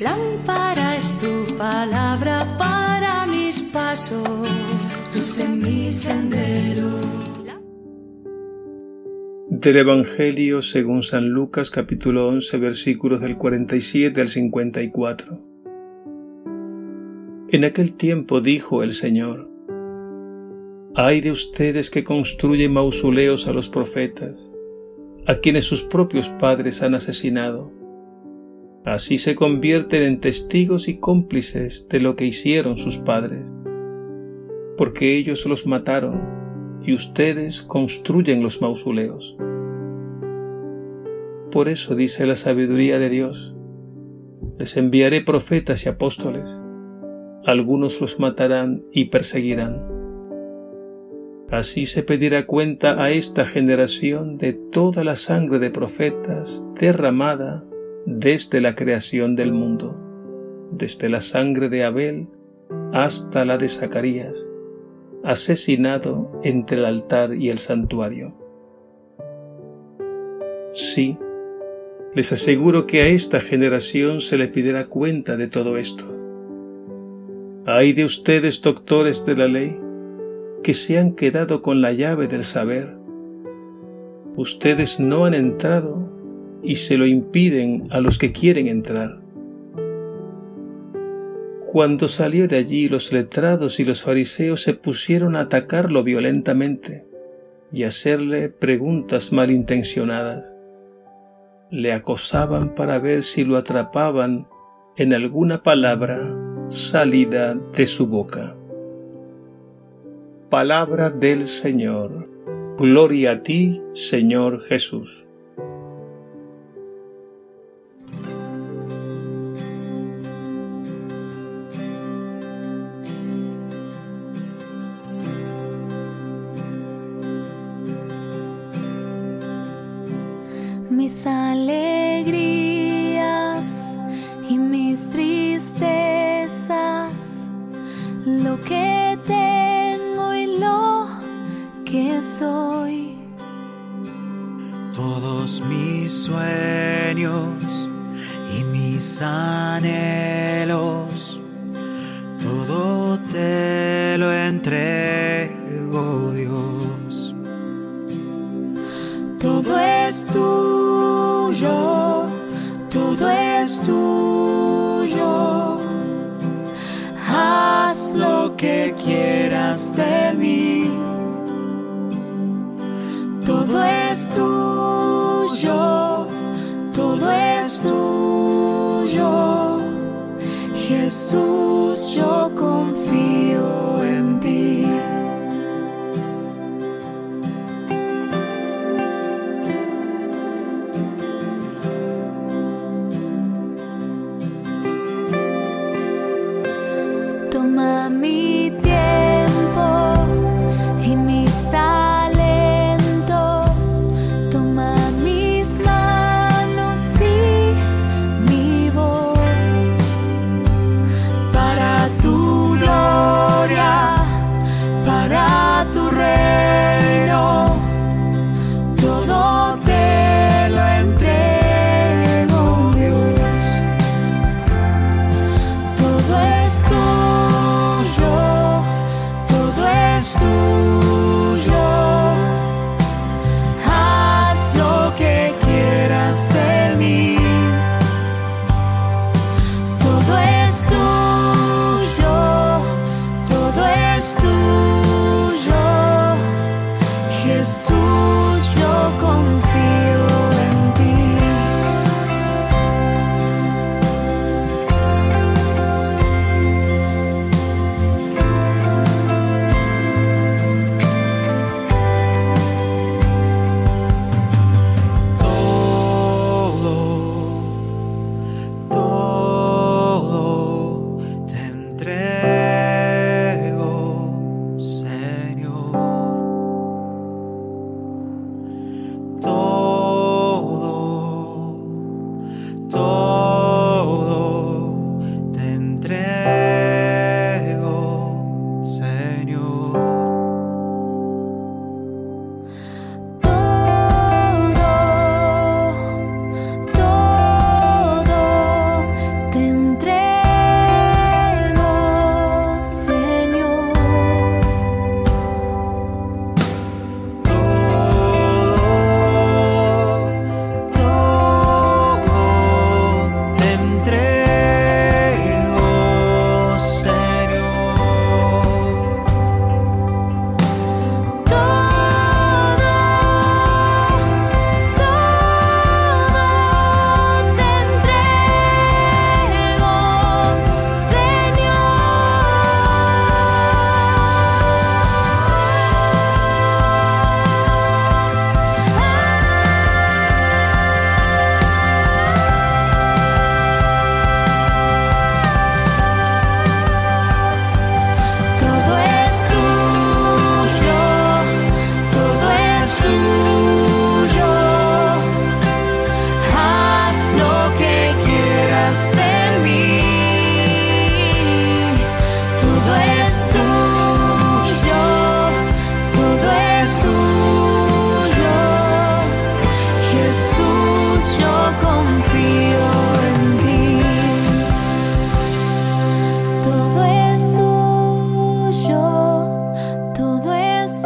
Lámpara es tu palabra para mis pasos, luz en mi sendero. Del Evangelio según San Lucas capítulo 11 versículos del 47 al 54. En aquel tiempo dijo el Señor, Hay de ustedes que construyen mausoleos a los profetas, a quienes sus propios padres han asesinado Así se convierten en testigos y cómplices de lo que hicieron sus padres, porque ellos los mataron y ustedes construyen los mausoleos. Por eso dice la sabiduría de Dios, les enviaré profetas y apóstoles, algunos los matarán y perseguirán. Así se pedirá cuenta a esta generación de toda la sangre de profetas derramada desde la creación del mundo, desde la sangre de Abel hasta la de Zacarías, asesinado entre el altar y el santuario. Sí, les aseguro que a esta generación se le pedirá cuenta de todo esto. Hay de ustedes, doctores de la ley, que se han quedado con la llave del saber. Ustedes no han entrado y se lo impiden a los que quieren entrar. Cuando salió de allí los letrados y los fariseos se pusieron a atacarlo violentamente y hacerle preguntas malintencionadas. Le acosaban para ver si lo atrapaban en alguna palabra salida de su boca. Palabra del Señor. Gloria a ti, Señor Jesús. Mis alegrías y mis tristezas, lo que tengo y lo que soy. Todos mis sueños y mis anhelos, quieras de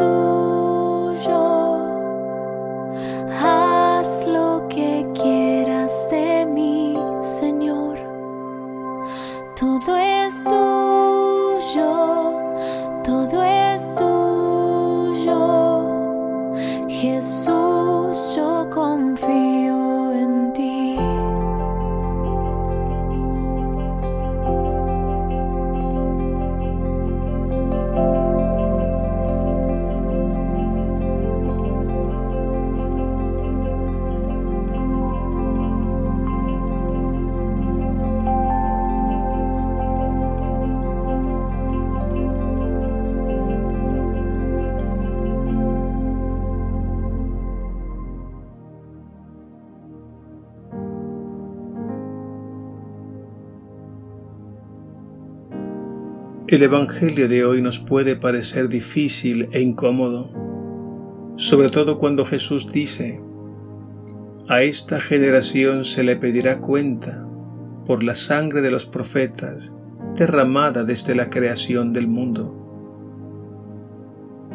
Cristo. El Evangelio de hoy nos puede parecer difícil e incómodo, sobre todo cuando Jesús dice, a esta generación se le pedirá cuenta por la sangre de los profetas derramada desde la creación del mundo.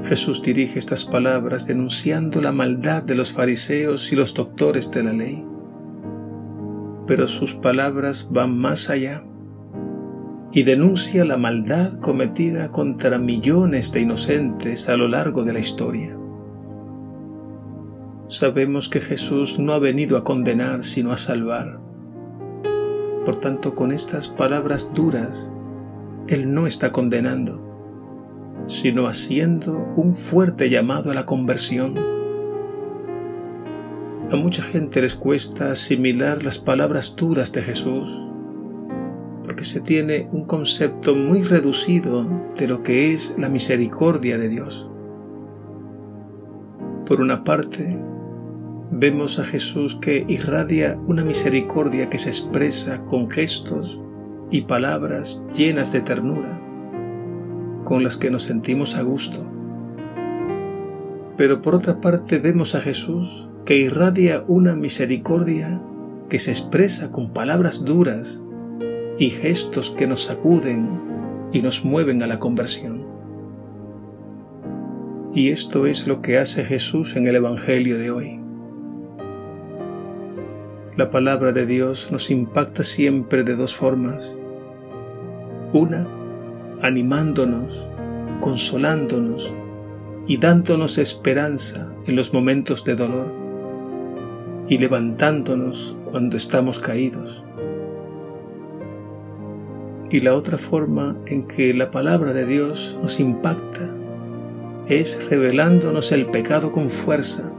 Jesús dirige estas palabras denunciando la maldad de los fariseos y los doctores de la ley. Pero sus palabras van más allá y denuncia la maldad cometida contra millones de inocentes a lo largo de la historia. Sabemos que Jesús no ha venido a condenar sino a salvar. Por tanto, con estas palabras duras, Él no está condenando, sino haciendo un fuerte llamado a la conversión. A mucha gente les cuesta asimilar las palabras duras de Jesús porque se tiene un concepto muy reducido de lo que es la misericordia de Dios. Por una parte, vemos a Jesús que irradia una misericordia que se expresa con gestos y palabras llenas de ternura, con las que nos sentimos a gusto. Pero por otra parte vemos a Jesús que irradia una misericordia que se expresa con palabras duras y gestos que nos sacuden y nos mueven a la conversión. Y esto es lo que hace Jesús en el Evangelio de hoy. La palabra de Dios nos impacta siempre de dos formas. Una, animándonos, consolándonos y dándonos esperanza en los momentos de dolor y levantándonos cuando estamos caídos. Y la otra forma en que la palabra de Dios nos impacta es revelándonos el pecado con fuerza,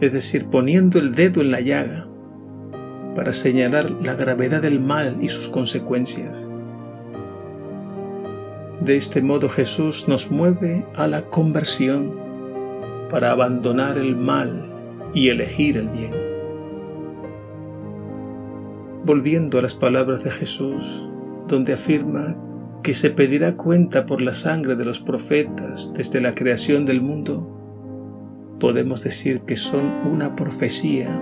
es decir, poniendo el dedo en la llaga para señalar la gravedad del mal y sus consecuencias. De este modo Jesús nos mueve a la conversión para abandonar el mal y elegir el bien. Volviendo a las palabras de Jesús, donde afirma que se pedirá cuenta por la sangre de los profetas desde la creación del mundo, podemos decir que son una profecía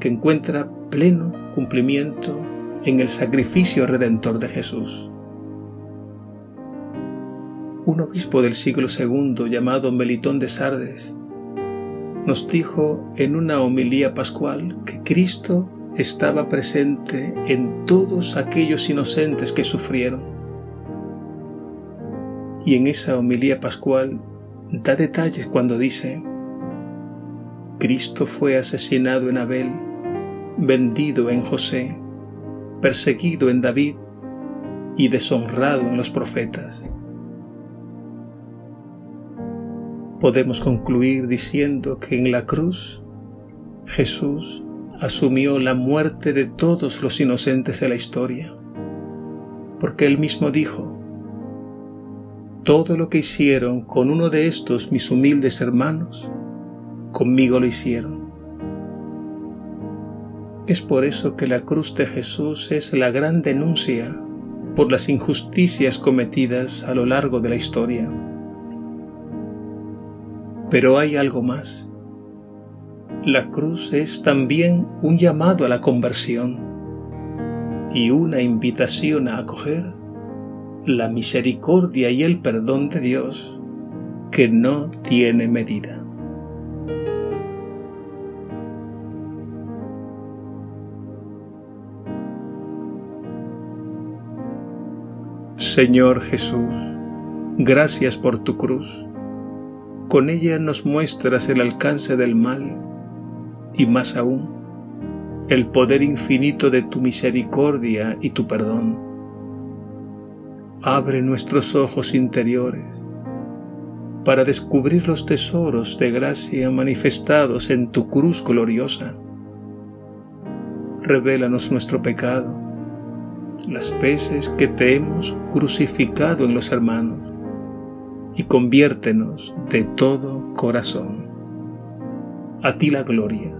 que encuentra pleno cumplimiento en el sacrificio redentor de Jesús. Un obispo del siglo II llamado Melitón de Sardes nos dijo en una homilía pascual que Cristo estaba presente en todos aquellos inocentes que sufrieron. Y en esa homilía pascual da detalles cuando dice, Cristo fue asesinado en Abel, vendido en José, perseguido en David y deshonrado en los profetas. Podemos concluir diciendo que en la cruz Jesús asumió la muerte de todos los inocentes de la historia, porque él mismo dijo, todo lo que hicieron con uno de estos mis humildes hermanos, conmigo lo hicieron. Es por eso que la cruz de Jesús es la gran denuncia por las injusticias cometidas a lo largo de la historia. Pero hay algo más. La cruz es también un llamado a la conversión y una invitación a acoger la misericordia y el perdón de Dios que no tiene medida. Señor Jesús, gracias por tu cruz. Con ella nos muestras el alcance del mal y más aún, el poder infinito de tu misericordia y tu perdón. Abre nuestros ojos interiores para descubrir los tesoros de gracia manifestados en tu cruz gloriosa. Revélanos nuestro pecado, las veces que te hemos crucificado en los hermanos, y conviértenos de todo corazón. A ti la gloria